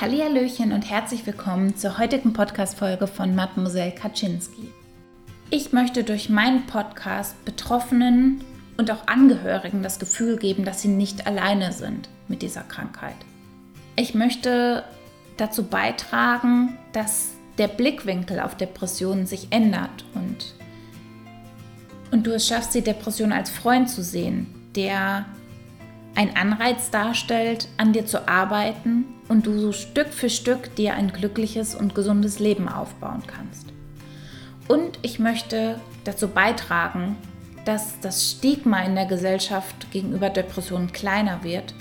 Hallihallöchen und herzlich willkommen zur heutigen Podcast-Folge von Mademoiselle Kaczynski. Ich möchte durch meinen Podcast Betroffenen und auch Angehörigen das Gefühl geben, dass sie nicht alleine sind mit dieser Krankheit. Ich möchte dazu beitragen, dass der Blickwinkel auf Depressionen sich ändert und, und du es schaffst, die Depression als Freund zu sehen, der ein Anreiz darstellt, an dir zu arbeiten und du so Stück für Stück dir ein glückliches und gesundes Leben aufbauen kannst. Und ich möchte dazu beitragen, dass das Stigma in der Gesellschaft gegenüber Depressionen kleiner wird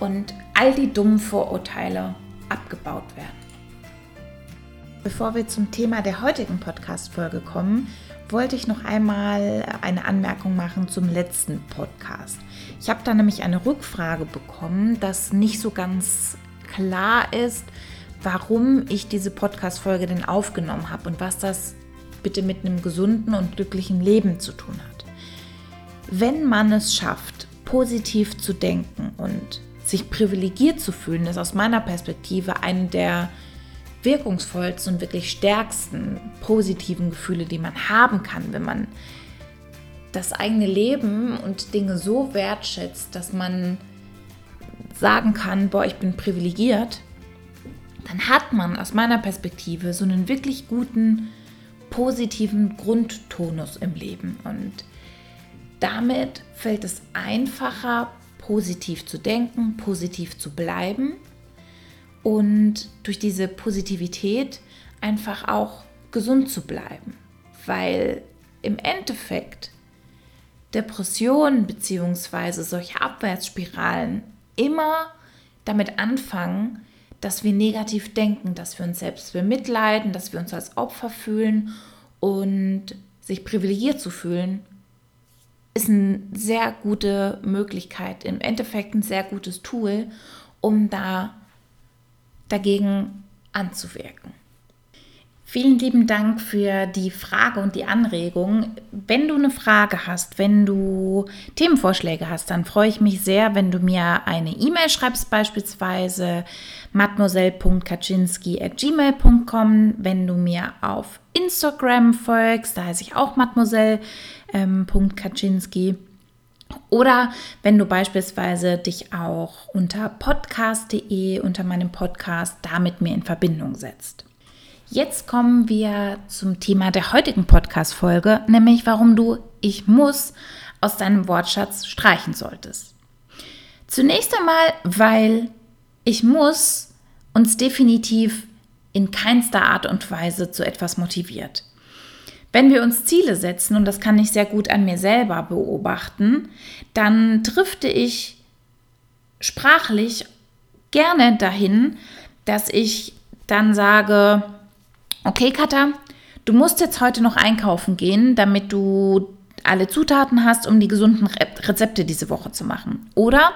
und all die dummen Vorurteile abgebaut werden. Bevor wir zum Thema der heutigen Podcast-Folge kommen, wollte ich noch einmal eine Anmerkung machen zum letzten Podcast. Ich habe da nämlich eine Rückfrage bekommen, dass nicht so ganz klar ist, warum ich diese Podcast-Folge denn aufgenommen habe und was das bitte mit einem gesunden und glücklichen Leben zu tun hat. Wenn man es schafft, positiv zu denken und sich privilegiert zu fühlen, ist aus meiner Perspektive eine der wirkungsvollsten und wirklich stärksten positiven Gefühle, die man haben kann, wenn man das eigene Leben und Dinge so wertschätzt, dass man sagen kann, boah, ich bin privilegiert, dann hat man aus meiner Perspektive so einen wirklich guten, positiven Grundtonus im Leben. Und damit fällt es einfacher, positiv zu denken, positiv zu bleiben und durch diese Positivität einfach auch gesund zu bleiben. Weil im Endeffekt Depressionen bzw. solche Abwärtsspiralen immer damit anfangen, dass wir negativ denken, dass wir uns selbst bemitleiden, dass wir uns als Opfer fühlen und sich privilegiert zu fühlen, ist eine sehr gute Möglichkeit, im Endeffekt ein sehr gutes Tool, um da dagegen anzuwirken. Vielen lieben Dank für die Frage und die Anregung. Wenn du eine Frage hast, wenn du Themenvorschläge hast, dann freue ich mich sehr, wenn du mir eine E-Mail schreibst, beispielsweise mademoiselle.kaczynski.gmail.com, wenn du mir auf Instagram folgst, da heiße ich auch mademoiselle.kaczynski. Oder wenn du beispielsweise dich auch unter podcast.de, unter meinem Podcast, da mit mir in Verbindung setzt. Jetzt kommen wir zum Thema der heutigen Podcast-Folge, nämlich warum du Ich muss aus deinem Wortschatz streichen solltest. Zunächst einmal, weil ich muss uns definitiv in keinster Art und Weise zu etwas motiviert. Wenn wir uns Ziele setzen, und das kann ich sehr gut an mir selber beobachten, dann drifte ich sprachlich gerne dahin, dass ich dann sage, okay Katha, du musst jetzt heute noch einkaufen gehen, damit du alle Zutaten hast, um die gesunden Rezepte diese Woche zu machen. Oder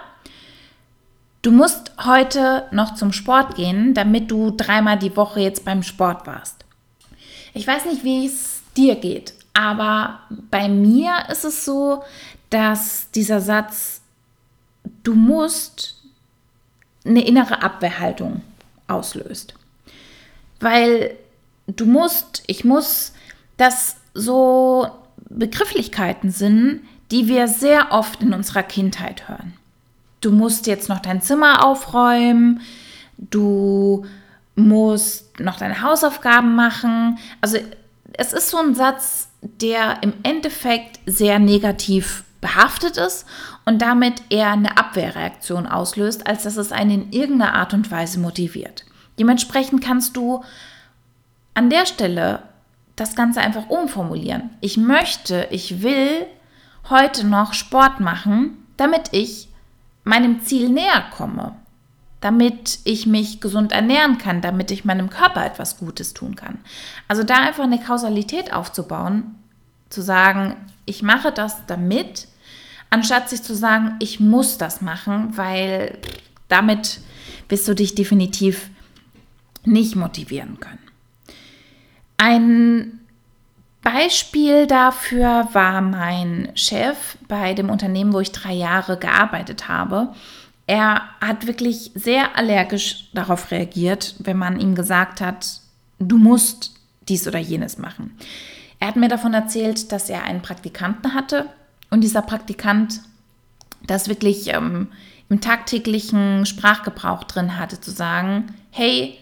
du musst heute noch zum Sport gehen, damit du dreimal die Woche jetzt beim Sport warst. Ich weiß nicht, wie es dir geht, aber bei mir ist es so, dass dieser Satz, du musst, eine innere Abwehrhaltung auslöst. Weil du musst, ich muss, das so Begrifflichkeiten sind, die wir sehr oft in unserer Kindheit hören. Du musst jetzt noch dein Zimmer aufräumen, du musst noch deine Hausaufgaben machen. Also es ist so ein Satz, der im Endeffekt sehr negativ behaftet ist und damit eher eine Abwehrreaktion auslöst, als dass es einen in irgendeiner Art und Weise motiviert. Dementsprechend kannst du an der Stelle das Ganze einfach umformulieren. Ich möchte, ich will heute noch Sport machen, damit ich meinem Ziel näher komme, damit ich mich gesund ernähren kann, damit ich meinem Körper etwas Gutes tun kann. Also da einfach eine Kausalität aufzubauen, zu sagen, ich mache das damit, anstatt sich zu sagen, ich muss das machen, weil damit wirst du dich definitiv nicht motivieren können. Ein Beispiel dafür war mein Chef bei dem Unternehmen, wo ich drei Jahre gearbeitet habe. Er hat wirklich sehr allergisch darauf reagiert, wenn man ihm gesagt hat, du musst dies oder jenes machen. Er hat mir davon erzählt, dass er einen Praktikanten hatte und dieser Praktikant das wirklich ähm, im tagtäglichen Sprachgebrauch drin hatte, zu sagen, hey,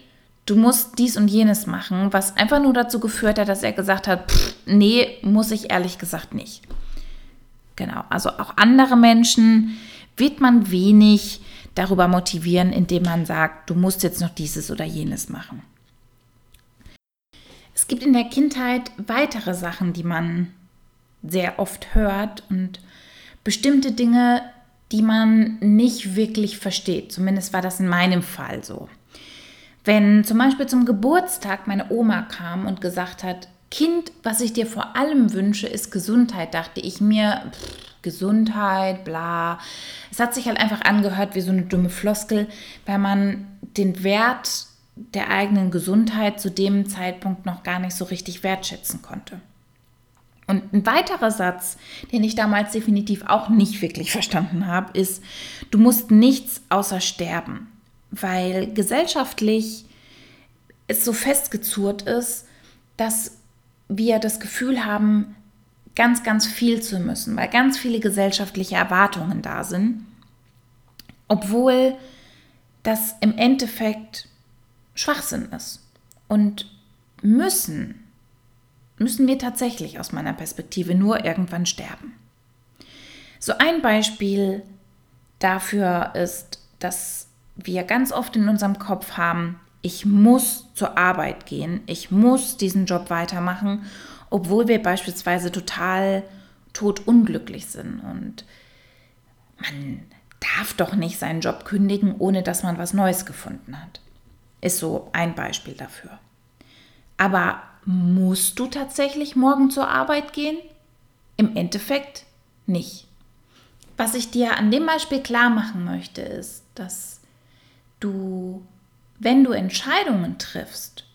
du musst dies und jenes machen, was einfach nur dazu geführt hat, dass er gesagt hat, pff, nee, muss ich ehrlich gesagt nicht. Genau, also auch andere Menschen wird man wenig darüber motivieren, indem man sagt, du musst jetzt noch dieses oder jenes machen. Es gibt in der Kindheit weitere Sachen, die man sehr oft hört und bestimmte Dinge, die man nicht wirklich versteht. Zumindest war das in meinem Fall so. Wenn zum Beispiel zum Geburtstag meine Oma kam und gesagt hat, Kind, was ich dir vor allem wünsche, ist Gesundheit, dachte ich mir, pff, Gesundheit, bla. Es hat sich halt einfach angehört wie so eine dumme Floskel, weil man den Wert der eigenen Gesundheit zu dem Zeitpunkt noch gar nicht so richtig wertschätzen konnte. Und ein weiterer Satz, den ich damals definitiv auch nicht wirklich verstanden habe, ist, du musst nichts außer sterben, weil gesellschaftlich es so festgezurrt ist, dass wir das Gefühl haben, ganz, ganz viel zu müssen, weil ganz viele gesellschaftliche Erwartungen da sind, obwohl das im Endeffekt Schwachsinn ist. Und müssen, müssen wir tatsächlich aus meiner Perspektive nur irgendwann sterben. So ein Beispiel dafür ist, dass wir ganz oft in unserem Kopf haben, ich muss zur Arbeit gehen, ich muss diesen Job weitermachen, obwohl wir beispielsweise total totunglücklich sind. Und man darf doch nicht seinen Job kündigen, ohne dass man was Neues gefunden hat. Ist so ein Beispiel dafür. Aber musst du tatsächlich morgen zur Arbeit gehen? Im Endeffekt nicht. Was ich dir an dem Beispiel klar machen möchte, ist, dass du wenn du Entscheidungen triffst,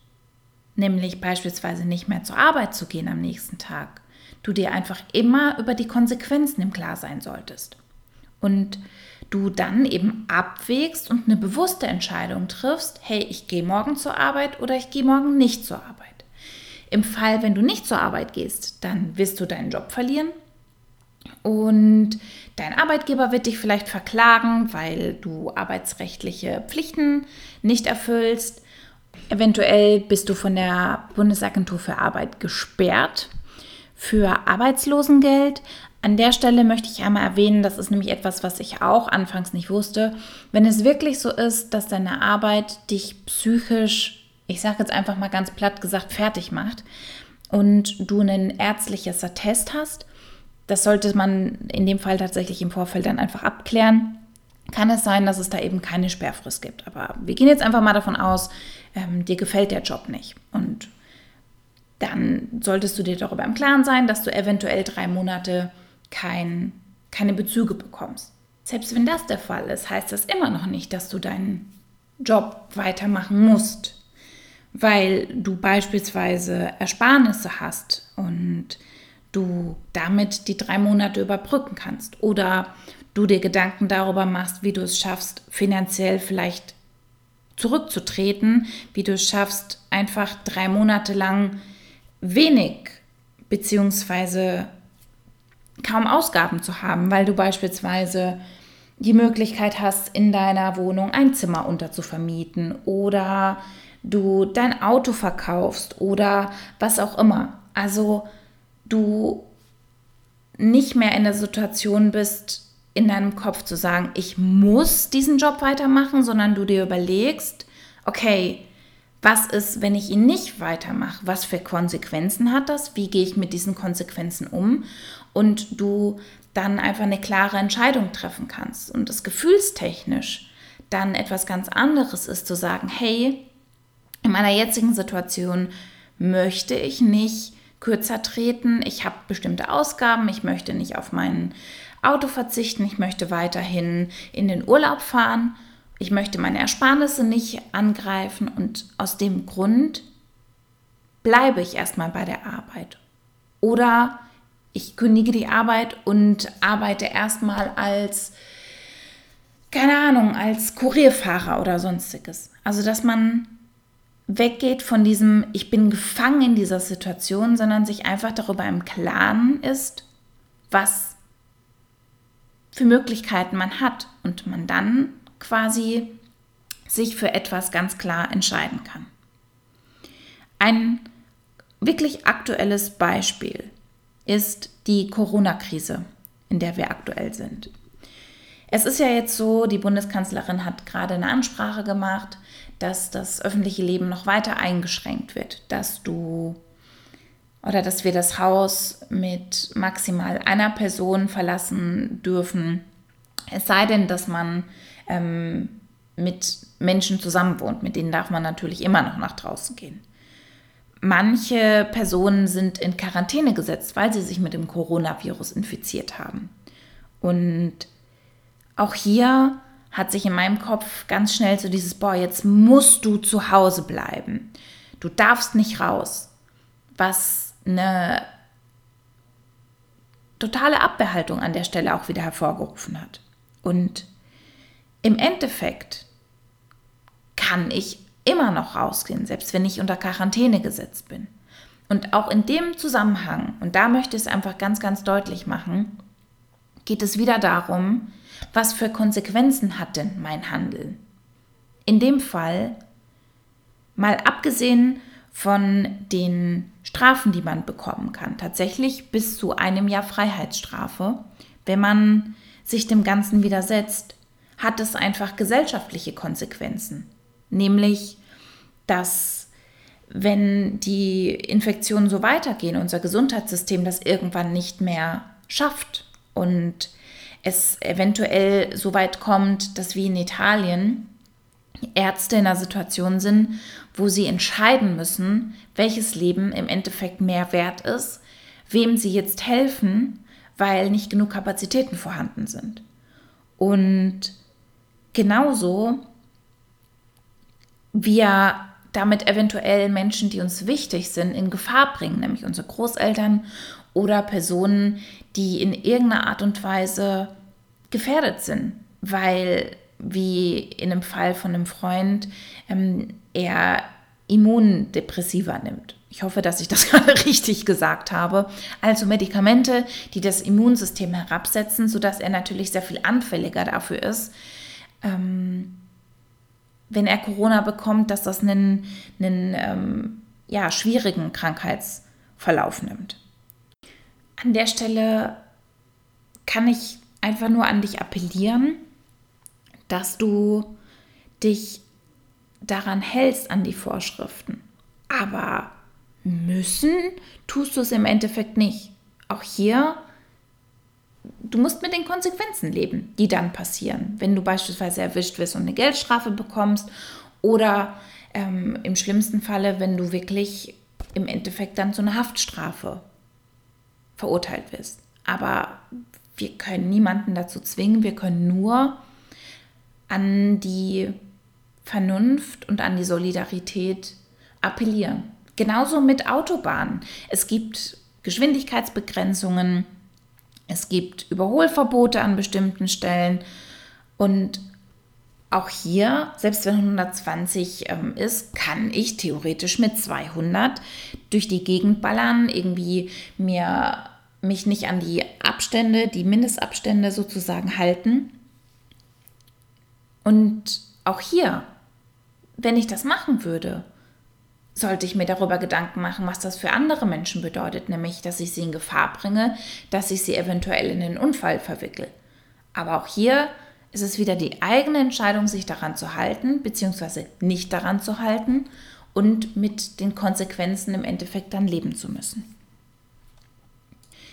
nämlich beispielsweise nicht mehr zur Arbeit zu gehen am nächsten Tag, du dir einfach immer über die Konsequenzen im Klar sein solltest. Und du dann eben abwägst und eine bewusste Entscheidung triffst, hey, ich gehe morgen zur Arbeit oder ich gehe morgen nicht zur Arbeit. Im Fall, wenn du nicht zur Arbeit gehst, dann wirst du deinen Job verlieren und dein Arbeitgeber wird dich vielleicht verklagen, weil du arbeitsrechtliche Pflichten nicht erfüllst. Eventuell bist du von der Bundesagentur für Arbeit gesperrt für Arbeitslosengeld. An der Stelle möchte ich einmal erwähnen, das ist nämlich etwas, was ich auch anfangs nicht wusste. Wenn es wirklich so ist, dass deine Arbeit dich psychisch, ich sage jetzt einfach mal ganz platt gesagt, fertig macht und du ein ärztliches Attest hast, das sollte man in dem Fall tatsächlich im Vorfeld dann einfach abklären. Kann es sein, dass es da eben keine Sperrfrist gibt. Aber wir gehen jetzt einfach mal davon aus, ähm, dir gefällt der Job nicht. Und dann solltest du dir darüber im Klaren sein, dass du eventuell drei Monate kein, keine Bezüge bekommst. Selbst wenn das der Fall ist, heißt das immer noch nicht, dass du deinen Job weitermachen musst, weil du beispielsweise Ersparnisse hast und du damit die drei Monate überbrücken kannst oder du dir Gedanken darüber machst, wie du es schaffst, finanziell vielleicht zurückzutreten, wie du es schaffst, einfach drei Monate lang wenig beziehungsweise kaum Ausgaben zu haben, weil du beispielsweise die Möglichkeit hast, in deiner Wohnung ein Zimmer unterzuvermieten oder du dein Auto verkaufst oder was auch immer. Also du nicht mehr in der Situation bist, in deinem Kopf zu sagen, ich muss diesen Job weitermachen, sondern du dir überlegst, okay, was ist, wenn ich ihn nicht weitermache? Was für Konsequenzen hat das? Wie gehe ich mit diesen Konsequenzen um? Und du dann einfach eine klare Entscheidung treffen kannst. Und das gefühlstechnisch dann etwas ganz anderes ist, zu sagen, hey, in meiner jetzigen Situation möchte ich nicht kürzer treten. Ich habe bestimmte Ausgaben, ich möchte nicht auf mein Auto verzichten, ich möchte weiterhin in den Urlaub fahren, ich möchte meine Ersparnisse nicht angreifen und aus dem Grund bleibe ich erstmal bei der Arbeit. Oder ich kündige die Arbeit und arbeite erstmal als keine Ahnung, als Kurierfahrer oder sonstiges. Also, dass man weggeht von diesem, ich bin gefangen in dieser Situation, sondern sich einfach darüber im Klaren ist, was für Möglichkeiten man hat und man dann quasi sich für etwas ganz klar entscheiden kann. Ein wirklich aktuelles Beispiel ist die Corona-Krise, in der wir aktuell sind. Es ist ja jetzt so, die Bundeskanzlerin hat gerade eine Ansprache gemacht, dass das öffentliche Leben noch weiter eingeschränkt wird, dass du oder dass wir das Haus mit maximal einer Person verlassen dürfen, es sei denn, dass man ähm, mit Menschen zusammenwohnt, mit denen darf man natürlich immer noch nach draußen gehen. Manche Personen sind in Quarantäne gesetzt, weil sie sich mit dem Coronavirus infiziert haben. Und auch hier hat sich in meinem Kopf ganz schnell so dieses, boah, jetzt musst du zu Hause bleiben. Du darfst nicht raus. Was eine totale Abbehaltung an der Stelle auch wieder hervorgerufen hat. Und im Endeffekt kann ich immer noch rausgehen, selbst wenn ich unter Quarantäne gesetzt bin. Und auch in dem Zusammenhang, und da möchte ich es einfach ganz, ganz deutlich machen, geht es wieder darum, was für Konsequenzen hat denn mein Handeln? In dem Fall, mal abgesehen von den Strafen, die man bekommen kann, tatsächlich bis zu einem Jahr Freiheitsstrafe, wenn man sich dem Ganzen widersetzt, hat es einfach gesellschaftliche Konsequenzen. Nämlich, dass wenn die Infektionen so weitergehen, unser Gesundheitssystem das irgendwann nicht mehr schafft und es eventuell so weit kommt, dass wie in Italien Ärzte in einer Situation sind, wo sie entscheiden müssen, welches Leben im Endeffekt mehr wert ist, wem sie jetzt helfen, weil nicht genug Kapazitäten vorhanden sind. Und genauso wir damit eventuell Menschen, die uns wichtig sind, in Gefahr bringen, nämlich unsere Großeltern oder Personen, die in irgendeiner Art und Weise gefährdet sind, weil wie in einem Fall von einem Freund ähm, er Immundepressiva nimmt. Ich hoffe, dass ich das gerade richtig gesagt habe. Also Medikamente, die das Immunsystem herabsetzen, sodass er natürlich sehr viel anfälliger dafür ist, ähm, wenn er Corona bekommt, dass das einen, einen ähm, ja, schwierigen Krankheitsverlauf nimmt. An der Stelle kann ich einfach nur an dich appellieren, dass du dich daran hältst an die Vorschriften. Aber müssen tust du es im Endeffekt nicht. Auch hier du musst mit den Konsequenzen leben, die dann passieren, wenn du beispielsweise erwischt wirst und eine Geldstrafe bekommst oder ähm, im schlimmsten Falle, wenn du wirklich im Endeffekt dann zu einer Haftstrafe verurteilt wirst. Aber wir können niemanden dazu zwingen, wir können nur an die Vernunft und an die Solidarität appellieren. Genauso mit Autobahnen. Es gibt Geschwindigkeitsbegrenzungen, es gibt Überholverbote an bestimmten Stellen und auch hier, selbst wenn 120 ähm, ist, kann ich theoretisch mit 200 durch die Gegend ballern, irgendwie mir mich nicht an die Abstände, die Mindestabstände sozusagen halten. Und auch hier, wenn ich das machen würde, sollte ich mir darüber Gedanken machen, was das für andere Menschen bedeutet, nämlich, dass ich sie in Gefahr bringe, dass ich sie eventuell in einen Unfall verwickle. Aber auch hier ist es wieder die eigene Entscheidung, sich daran zu halten, beziehungsweise nicht daran zu halten und mit den Konsequenzen im Endeffekt dann leben zu müssen.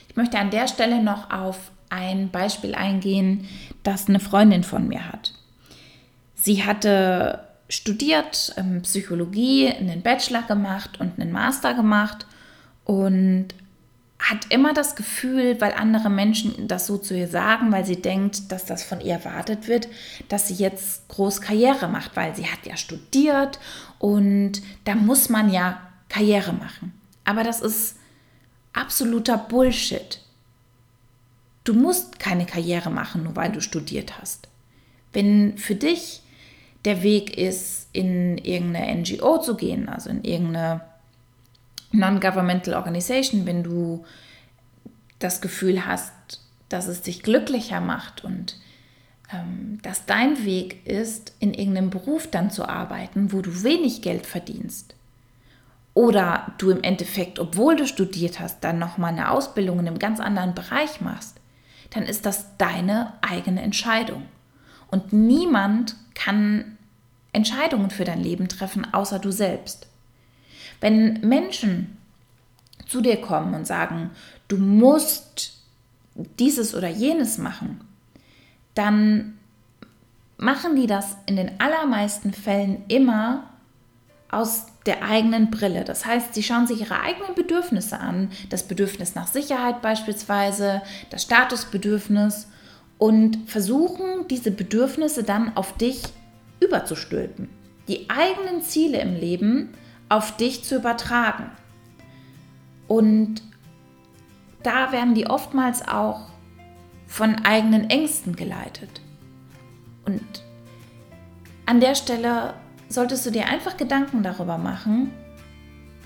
Ich möchte an der Stelle noch auf ein Beispiel eingehen, das eine Freundin von mir hat. Sie hatte studiert, ähm, Psychologie, einen Bachelor gemacht und einen Master gemacht und hat immer das Gefühl, weil andere Menschen das so zu ihr sagen, weil sie denkt, dass das von ihr erwartet wird, dass sie jetzt groß Karriere macht, weil sie hat ja studiert und da muss man ja Karriere machen. Aber das ist absoluter Bullshit. Du musst keine Karriere machen, nur weil du studiert hast. Wenn für dich der Weg ist, in irgendeine NGO zu gehen, also in irgendeine Non-Governmental Organization, wenn du das Gefühl hast, dass es dich glücklicher macht und ähm, dass dein Weg ist, in irgendeinem Beruf dann zu arbeiten, wo du wenig Geld verdienst. Oder du im Endeffekt, obwohl du studiert hast, dann nochmal eine Ausbildung in einem ganz anderen Bereich machst, dann ist das deine eigene Entscheidung. Und niemand kann Entscheidungen für dein Leben treffen, außer du selbst. Wenn Menschen zu dir kommen und sagen, du musst dieses oder jenes machen, dann machen die das in den allermeisten Fällen immer aus der eigenen Brille. Das heißt, sie schauen sich ihre eigenen Bedürfnisse an, das Bedürfnis nach Sicherheit beispielsweise, das Statusbedürfnis und versuchen diese Bedürfnisse dann auf dich überzustülpen. Die eigenen Ziele im Leben auf dich zu übertragen. Und da werden die oftmals auch von eigenen Ängsten geleitet. Und an der Stelle solltest du dir einfach Gedanken darüber machen.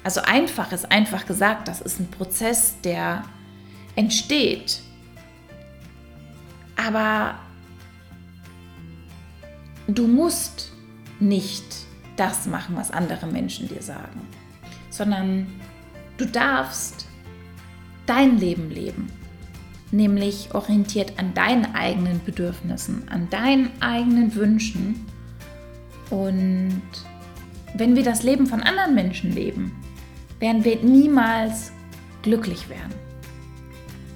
Also einfach ist einfach gesagt, das ist ein Prozess, der entsteht. Aber du musst nicht das machen, was andere Menschen dir sagen, sondern du darfst dein Leben leben, nämlich orientiert an deinen eigenen Bedürfnissen, an deinen eigenen Wünschen. Und wenn wir das Leben von anderen Menschen leben, werden wir niemals glücklich werden,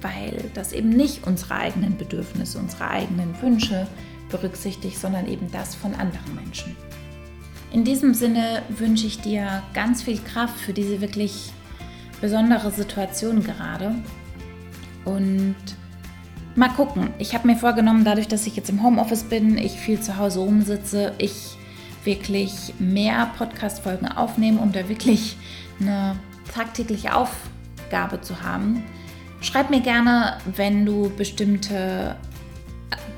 weil das eben nicht unsere eigenen Bedürfnisse, unsere eigenen Wünsche berücksichtigt, sondern eben das von anderen Menschen. In diesem Sinne wünsche ich dir ganz viel Kraft für diese wirklich besondere Situation gerade. Und mal gucken. Ich habe mir vorgenommen, dadurch, dass ich jetzt im Homeoffice bin, ich viel zu Hause rumsitze, ich wirklich mehr Podcast-Folgen aufnehme, um da wirklich eine tagtägliche Aufgabe zu haben. Schreib mir gerne, wenn du bestimmte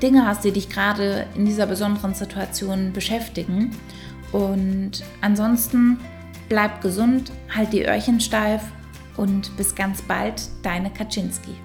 Dinge hast, die dich gerade in dieser besonderen Situation beschäftigen. Und ansonsten bleib gesund, halt die Öhrchen steif und bis ganz bald, deine Kaczynski.